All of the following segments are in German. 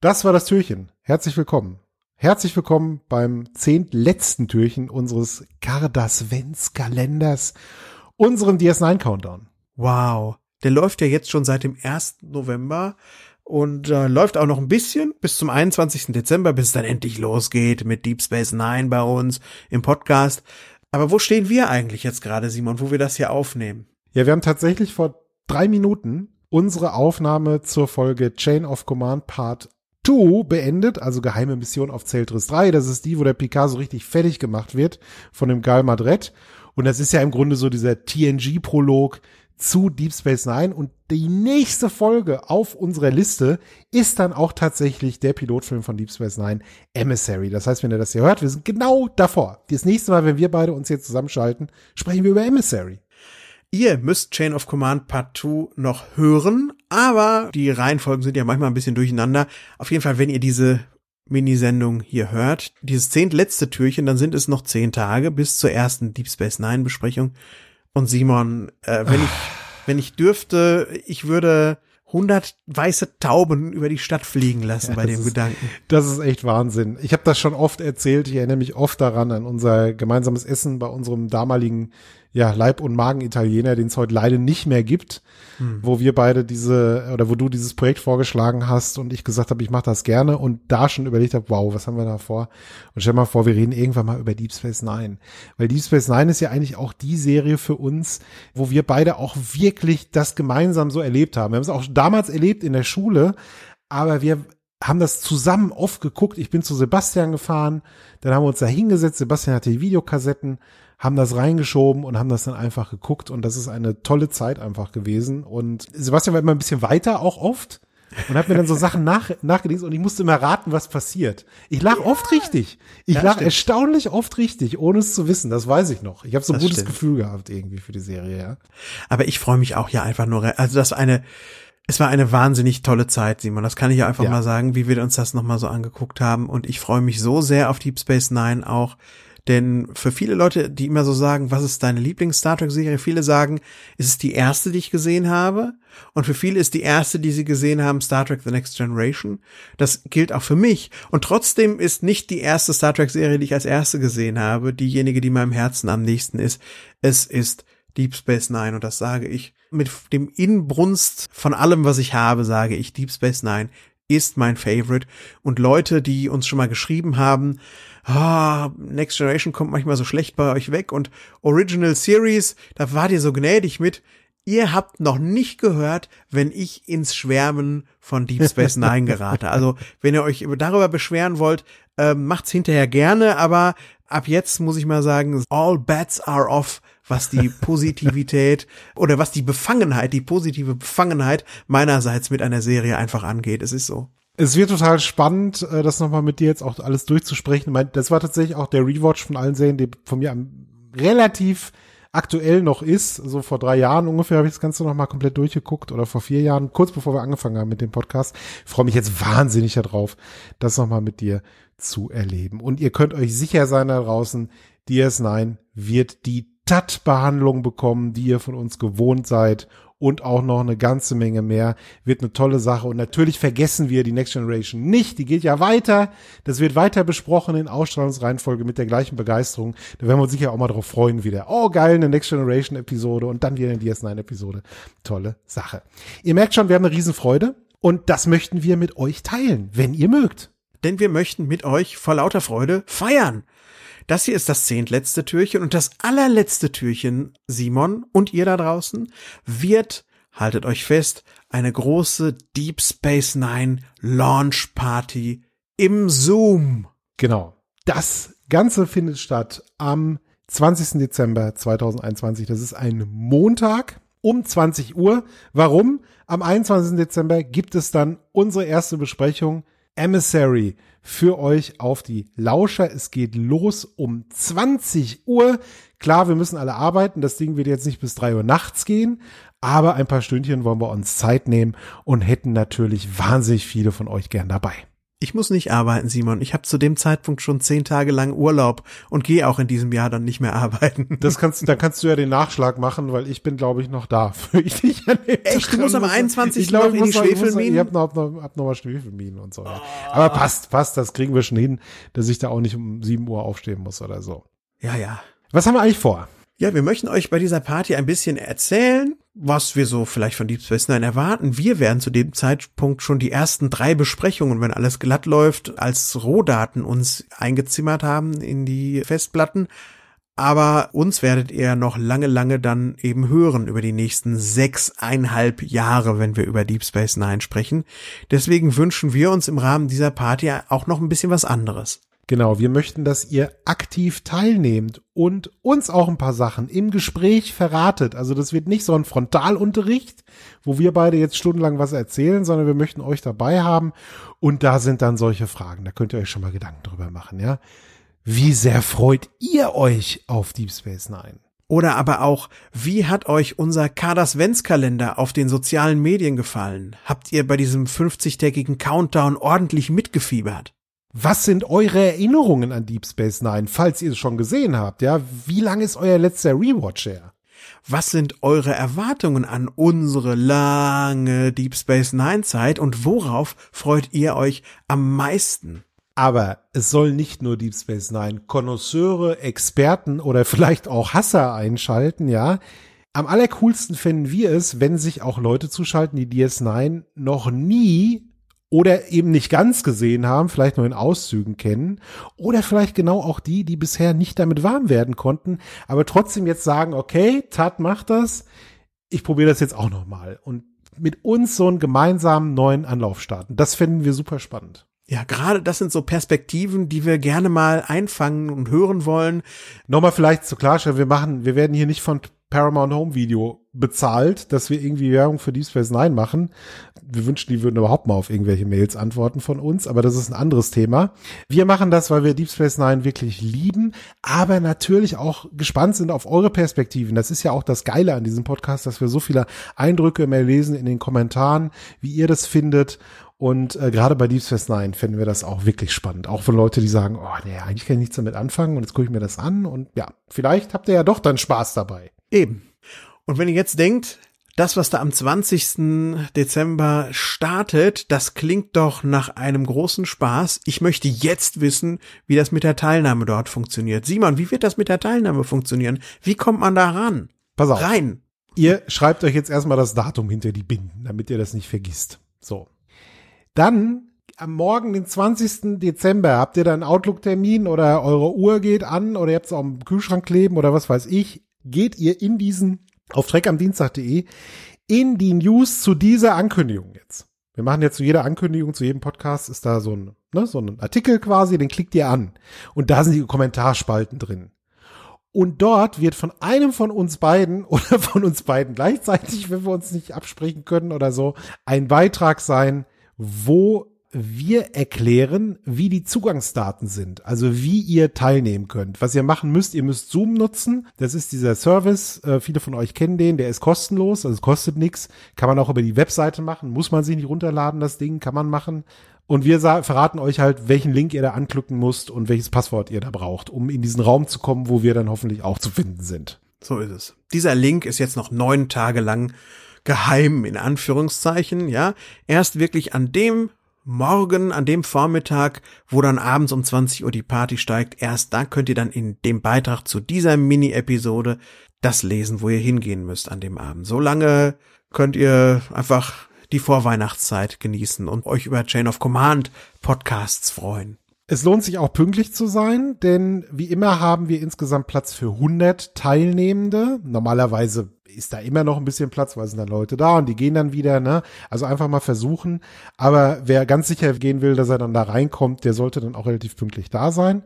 Das war das Türchen. Herzlich willkommen. Herzlich willkommen beim zehntletzten Türchen unseres Kardasvens-Kalenders, unserem DS9-Countdown. Wow. Der läuft ja jetzt schon seit dem 1. November und äh, läuft auch noch ein bisschen bis zum 21. Dezember, bis es dann endlich losgeht mit Deep Space Nine bei uns im Podcast. Aber wo stehen wir eigentlich jetzt gerade, Simon, wo wir das hier aufnehmen? Ja, wir haben tatsächlich vor drei Minuten unsere Aufnahme zur Folge Chain of Command Part 2 beendet, also geheime Mission auf Zeltris 3. Das ist die, wo der Picard so richtig fertig gemacht wird von dem Gal Madret. Und das ist ja im Grunde so dieser TNG-Prolog zu Deep Space Nine. Und die nächste Folge auf unserer Liste ist dann auch tatsächlich der Pilotfilm von Deep Space Nine, Emissary. Das heißt, wenn ihr das hier hört, wir sind genau davor. Das nächste Mal, wenn wir beide uns hier zusammenschalten, sprechen wir über Emissary. Ihr müsst Chain of Command Part 2 noch hören, aber die Reihenfolgen sind ja manchmal ein bisschen durcheinander. Auf jeden Fall, wenn ihr diese Minisendung hier hört, dieses zehntletzte Türchen, dann sind es noch zehn Tage bis zur ersten Deep Space Nine Besprechung. Und Simon, äh, wenn ich, wenn ich dürfte, ich würde 100 weiße Tauben über die Stadt fliegen lassen ja, bei dem ist, Gedanken. Das ist echt Wahnsinn. Ich habe das schon oft erzählt. Ich erinnere mich oft daran an unser gemeinsames Essen bei unserem damaligen ja, Leib- und Magen-Italiener, den es heute leider nicht mehr gibt, hm. wo wir beide diese, oder wo du dieses Projekt vorgeschlagen hast und ich gesagt habe, ich mache das gerne und da schon überlegt habe, wow, was haben wir da vor? Und stell mal vor, wir reden irgendwann mal über Deep Space Nine. Weil Deep Space Nine ist ja eigentlich auch die Serie für uns, wo wir beide auch wirklich das gemeinsam so erlebt haben. Wir haben es auch damals erlebt in der Schule, aber wir haben das zusammen oft geguckt. Ich bin zu Sebastian gefahren, dann haben wir uns da hingesetzt. Sebastian hatte die Videokassetten haben das reingeschoben und haben das dann einfach geguckt und das ist eine tolle Zeit einfach gewesen und Sebastian war immer ein bisschen weiter auch oft und hat mir dann so Sachen nach, nachgelesen und ich musste immer raten, was passiert. Ich lag ja. oft richtig. Ich lag stimmt. erstaunlich oft richtig, ohne es zu wissen. Das weiß ich noch. Ich habe so ein gutes stimmt. Gefühl gehabt irgendwie für die Serie, ja. Aber ich freue mich auch ja einfach nur, also das eine, es war eine wahnsinnig tolle Zeit, Simon. Das kann ich ja einfach ja. mal sagen, wie wir uns das nochmal so angeguckt haben. Und ich freue mich so sehr auf Deep Space Nine auch, denn für viele Leute, die immer so sagen, was ist deine Lieblings-Star Trek-Serie? Viele sagen, ist es die erste, die ich gesehen habe? Und für viele ist die erste, die sie gesehen haben, Star Trek The Next Generation. Das gilt auch für mich. Und trotzdem ist nicht die erste Star Trek-Serie, die ich als erste gesehen habe, diejenige, die meinem Herzen am nächsten ist. Es ist Deep Space Nine. Und das sage ich mit dem Inbrunst von allem, was ich habe, sage ich, Deep Space Nine ist mein Favorite. Und Leute, die uns schon mal geschrieben haben, ah, Next Generation kommt manchmal so schlecht bei euch weg und Original Series, da wart ihr so gnädig mit. Ihr habt noch nicht gehört, wenn ich ins Schwärmen von Deep Space Nine gerate. Also, wenn ihr euch darüber beschweren wollt, äh, macht's hinterher gerne, aber ab jetzt muss ich mal sagen, all bets are off, was die Positivität oder was die Befangenheit, die positive Befangenheit meinerseits mit einer Serie einfach angeht. Es ist so. Es wird total spannend, äh, das nochmal mit dir jetzt auch alles durchzusprechen. Das war tatsächlich auch der Rewatch von allen Serien, die von mir relativ aktuell noch ist. So vor drei Jahren ungefähr habe ich das Ganze nochmal komplett durchgeguckt oder vor vier Jahren, kurz bevor wir angefangen haben mit dem Podcast. Ich freue mich jetzt wahnsinnig darauf, das nochmal mit dir zu erleben. Und ihr könnt euch sicher sein da draußen, DS9 wird die Tat-Behandlung bekommen, die ihr von uns gewohnt seid und auch noch eine ganze Menge mehr. Wird eine tolle Sache. Und natürlich vergessen wir die Next Generation nicht. Die geht ja weiter. Das wird weiter besprochen in Ausstrahlungsreihenfolge mit der gleichen Begeisterung. Da werden wir uns sicher auch mal drauf freuen wieder. Oh, geil, eine Next Generation Episode und dann wieder eine DS9 Episode. Tolle Sache. Ihr merkt schon, wir haben eine Riesenfreude. Und das möchten wir mit euch teilen, wenn ihr mögt. Denn wir möchten mit euch vor lauter Freude feiern. Das hier ist das zehntletzte Türchen und das allerletzte Türchen, Simon und ihr da draußen, wird, haltet euch fest, eine große Deep Space Nine Launch Party im Zoom. Genau. Das Ganze findet statt am 20. Dezember 2021. Das ist ein Montag um 20 Uhr. Warum? Am 21. Dezember gibt es dann unsere erste Besprechung Emissary für euch auf die Lauscher. Es geht los um 20 Uhr. Klar, wir müssen alle arbeiten. Das Ding wird jetzt nicht bis drei Uhr nachts gehen. Aber ein paar Stündchen wollen wir uns Zeit nehmen und hätten natürlich wahnsinnig viele von euch gern dabei. Ich muss nicht arbeiten, Simon. Ich habe zu dem Zeitpunkt schon zehn Tage lang Urlaub und gehe auch in diesem Jahr dann nicht mehr arbeiten. Das kannst, da kannst du ja den Nachschlag machen, weil ich bin, glaube ich, noch da. Für ich dich an Echt? Du musst am 21. Ich glaube, noch in die Schwefelminen? Ich habe noch, noch, hab noch mal Schwefelminen und so. Oh. Aber passt, passt, das kriegen wir schon hin, dass ich da auch nicht um sieben Uhr aufstehen muss oder so. Ja, ja. Was haben wir eigentlich vor? Ja, wir möchten euch bei dieser Party ein bisschen erzählen, was wir so vielleicht von Deep Space Nine erwarten. Wir werden zu dem Zeitpunkt schon die ersten drei Besprechungen, wenn alles glatt läuft, als Rohdaten uns eingezimmert haben in die Festplatten. Aber uns werdet ihr noch lange, lange dann eben hören über die nächsten sechseinhalb Jahre, wenn wir über Deep Space Nine sprechen. Deswegen wünschen wir uns im Rahmen dieser Party auch noch ein bisschen was anderes. Genau, wir möchten, dass ihr aktiv teilnehmt und uns auch ein paar Sachen im Gespräch verratet. Also das wird nicht so ein Frontalunterricht, wo wir beide jetzt stundenlang was erzählen, sondern wir möchten euch dabei haben. Und da sind dann solche Fragen. Da könnt ihr euch schon mal Gedanken drüber machen, ja. Wie sehr freut ihr euch auf Deep Space Nine? Oder aber auch, wie hat euch unser Kadersventskalender auf den sozialen Medien gefallen? Habt ihr bei diesem 50-tägigen Countdown ordentlich mitgefiebert? Was sind eure Erinnerungen an Deep Space Nine, falls ihr es schon gesehen habt? Ja, wie lang ist euer letzter Rewatch her? Was sind eure Erwartungen an unsere lange Deep Space Nine Zeit und worauf freut ihr euch am meisten? Aber es soll nicht nur Deep Space Nine Konnoisseure, Experten oder vielleicht auch Hasser einschalten, ja. Am allercoolsten finden wir es, wenn sich auch Leute zuschalten, die DS9 noch nie oder eben nicht ganz gesehen haben, vielleicht nur in Auszügen kennen oder vielleicht genau auch die, die bisher nicht damit warm werden konnten, aber trotzdem jetzt sagen, okay, Tat macht das, ich probiere das jetzt auch noch mal und mit uns so einen gemeinsamen neuen Anlauf starten. Das finden wir super spannend. Ja, gerade das sind so Perspektiven, die wir gerne mal einfangen und hören wollen. Nochmal vielleicht zur Klarstellung, wir machen, wir werden hier nicht von Paramount Home Video bezahlt, dass wir irgendwie Werbung für Deep Space Nine machen. Wir wünschen, die würden überhaupt mal auf irgendwelche Mails antworten von uns, aber das ist ein anderes Thema. Wir machen das, weil wir Deep Space Nine wirklich lieben, aber natürlich auch gespannt sind auf eure Perspektiven. Das ist ja auch das Geile an diesem Podcast, dass wir so viele Eindrücke mehr lesen in den Kommentaren, wie ihr das findet. Und äh, gerade bei Deep Space Nine finden wir das auch wirklich spannend. Auch für Leute, die sagen, oh nee, eigentlich kann ich nichts damit anfangen und jetzt gucke ich mir das an und ja, vielleicht habt ihr ja doch dann Spaß dabei. Eben. Und wenn ihr jetzt denkt, das, was da am 20. Dezember startet, das klingt doch nach einem großen Spaß. Ich möchte jetzt wissen, wie das mit der Teilnahme dort funktioniert. Simon, wie wird das mit der Teilnahme funktionieren? Wie kommt man da ran? Pass auf. Rein. Ihr schreibt euch jetzt erstmal das Datum hinter die Binden, damit ihr das nicht vergisst. So. Dann am Morgen, den 20. Dezember, habt ihr dann Outlook-Termin oder eure Uhr geht an oder ihr habt es auch im Kühlschrank kleben oder was weiß ich geht ihr in diesen, auf treckamdienstag.de, in die News zu dieser Ankündigung jetzt. Wir machen jetzt zu jeder Ankündigung, zu jedem Podcast ist da so ein, ne, so ein Artikel quasi, den klickt ihr an. Und da sind die Kommentarspalten drin. Und dort wird von einem von uns beiden oder von uns beiden gleichzeitig, wenn wir uns nicht absprechen können oder so, ein Beitrag sein, wo wir erklären, wie die Zugangsdaten sind, also wie ihr teilnehmen könnt. Was ihr machen müsst, ihr müsst Zoom nutzen. Das ist dieser Service. Äh, viele von euch kennen den, der ist kostenlos, also kostet nichts. Kann man auch über die Webseite machen, muss man sich nicht runterladen, das Ding, kann man machen. Und wir verraten euch halt, welchen Link ihr da anklicken müsst und welches Passwort ihr da braucht, um in diesen Raum zu kommen, wo wir dann hoffentlich auch zu finden sind. So ist es. Dieser Link ist jetzt noch neun Tage lang geheim, in Anführungszeichen, ja. Erst wirklich an dem morgen an dem Vormittag, wo dann abends um 20 Uhr die Party steigt, erst da könnt ihr dann in dem Beitrag zu dieser Mini-Episode das lesen, wo ihr hingehen müsst an dem Abend. So lange könnt ihr einfach die Vorweihnachtszeit genießen und euch über Chain of Command Podcasts freuen. Es lohnt sich auch pünktlich zu sein, denn wie immer haben wir insgesamt Platz für 100 Teilnehmende. Normalerweise ist da immer noch ein bisschen Platz, weil sind dann Leute da und die gehen dann wieder, ne? Also einfach mal versuchen. Aber wer ganz sicher gehen will, dass er dann da reinkommt, der sollte dann auch relativ pünktlich da sein.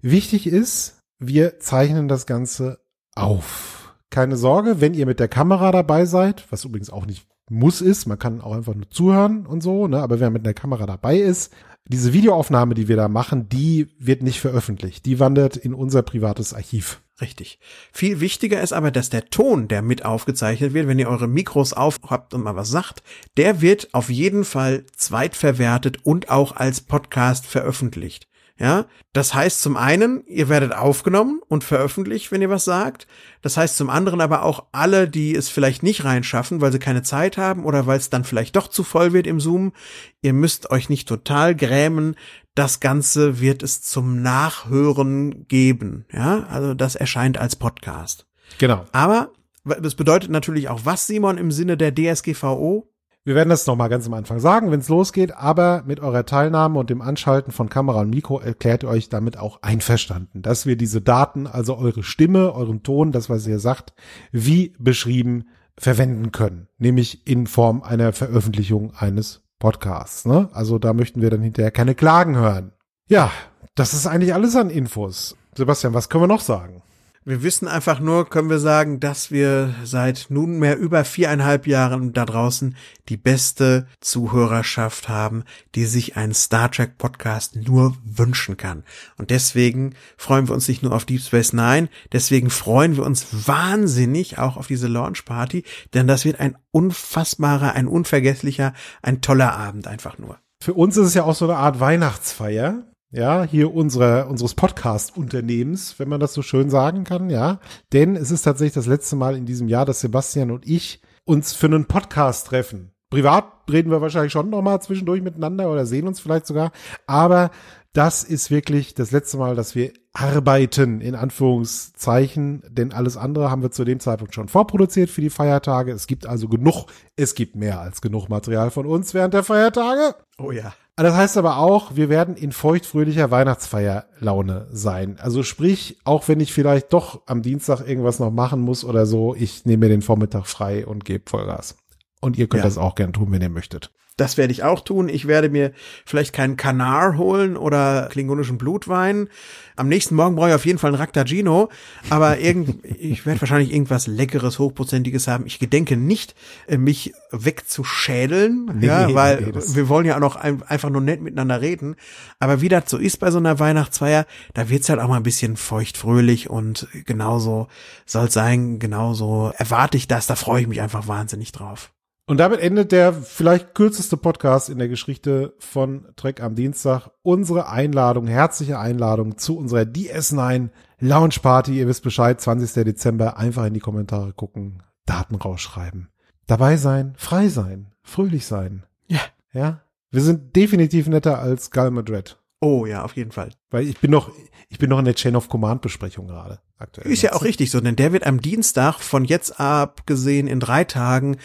Wichtig ist, wir zeichnen das Ganze auf. Keine Sorge, wenn ihr mit der Kamera dabei seid, was übrigens auch nicht Muss ist, man kann auch einfach nur zuhören und so, ne? aber wer mit einer Kamera dabei ist, diese Videoaufnahme, die wir da machen, die wird nicht veröffentlicht. Die wandert in unser privates Archiv. Richtig. Viel wichtiger ist aber, dass der Ton, der mit aufgezeichnet wird, wenn ihr eure Mikros aufhabt und mal was sagt, der wird auf jeden Fall zweitverwertet und auch als Podcast veröffentlicht. Ja, das heißt zum einen, ihr werdet aufgenommen und veröffentlicht, wenn ihr was sagt. Das heißt zum anderen aber auch alle, die es vielleicht nicht reinschaffen, weil sie keine Zeit haben oder weil es dann vielleicht doch zu voll wird im Zoom. Ihr müsst euch nicht total grämen. Das Ganze wird es zum Nachhören geben. Ja, also das erscheint als Podcast. Genau. Aber das bedeutet natürlich auch was, Simon, im Sinne der DSGVO? Wir werden das nochmal ganz am Anfang sagen, wenn es losgeht, aber mit eurer Teilnahme und dem Anschalten von Kamera und Mikro erklärt ihr euch damit auch einverstanden, dass wir diese Daten, also eure Stimme, euren Ton, das, was ihr sagt, wie beschrieben verwenden können, nämlich in Form einer Veröffentlichung eines Podcasts. Ne? Also da möchten wir dann hinterher keine Klagen hören. Ja, das ist eigentlich alles an Infos. Sebastian, was können wir noch sagen? Wir wissen einfach nur, können wir sagen, dass wir seit nunmehr über viereinhalb Jahren da draußen die beste Zuhörerschaft haben, die sich einen Star Trek Podcast nur wünschen kann. Und deswegen freuen wir uns nicht nur auf Deep Space Nine, deswegen freuen wir uns wahnsinnig auch auf diese Launch Party, denn das wird ein unfassbarer, ein unvergesslicher, ein toller Abend einfach nur. Für uns ist es ja auch so eine Art Weihnachtsfeier ja, hier unsere, unseres Podcast-Unternehmens, wenn man das so schön sagen kann, ja. Denn es ist tatsächlich das letzte Mal in diesem Jahr, dass Sebastian und ich uns für einen Podcast treffen. Privat reden wir wahrscheinlich schon noch mal zwischendurch miteinander oder sehen uns vielleicht sogar. Aber das ist wirklich das letzte Mal, dass wir arbeiten, in Anführungszeichen, denn alles andere haben wir zu dem Zeitpunkt schon vorproduziert für die Feiertage. Es gibt also genug, es gibt mehr als genug Material von uns während der Feiertage. Oh ja. Das heißt aber auch, wir werden in feuchtfröhlicher Weihnachtsfeierlaune sein. Also sprich, auch wenn ich vielleicht doch am Dienstag irgendwas noch machen muss oder so, ich nehme mir den Vormittag frei und gebe Vollgas. Und ihr könnt ja. das auch gerne tun, wenn ihr möchtet. Das werde ich auch tun. Ich werde mir vielleicht keinen Kanar holen oder klingonischen Blutwein. Am nächsten Morgen brauche ich auf jeden Fall einen Raktagino. Aber irgend, ich werde wahrscheinlich irgendwas Leckeres, Hochprozentiges haben. Ich gedenke nicht, äh, mich wegzuschädeln, nee, ja, weil nee, wir wollen ja auch noch ein, einfach nur nett miteinander reden. Aber wie das so ist bei so einer Weihnachtsfeier, da wird's halt auch mal ein bisschen feuchtfröhlich und genauso soll's sein, genauso erwarte ich das. Da freue ich mich einfach wahnsinnig drauf. Und damit endet der vielleicht kürzeste Podcast in der Geschichte von Trek am Dienstag. Unsere Einladung, herzliche Einladung zu unserer DS9 Lounge Party. Ihr wisst Bescheid, 20. Dezember. Einfach in die Kommentare gucken, Daten rausschreiben. Dabei sein, frei sein, fröhlich sein. Ja. Ja. Wir sind definitiv netter als Gal Madrid. Oh ja, auf jeden Fall. Weil ich bin noch, ich bin noch in der Chain of Command Besprechung gerade aktuell. Ist ja auch richtig so, denn der wird am Dienstag von jetzt ab gesehen in drei Tagen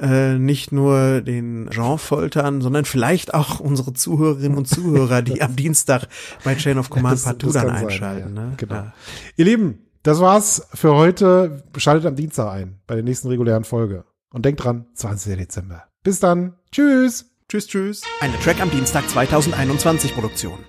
äh, nicht nur den Jean foltern, sondern vielleicht auch unsere Zuhörerinnen und Zuhörer, die am Dienstag bei Chain of Command ja, partout dann einschalten. Sein, ja. ne? Genau. Ja. Ihr Lieben, das war's für heute. Schaltet am Dienstag ein bei der nächsten regulären Folge. Und denkt dran, 20. Dezember. Bis dann. Tschüss. Tschüss, tschüss. Eine Track am Dienstag 2021 Produktion.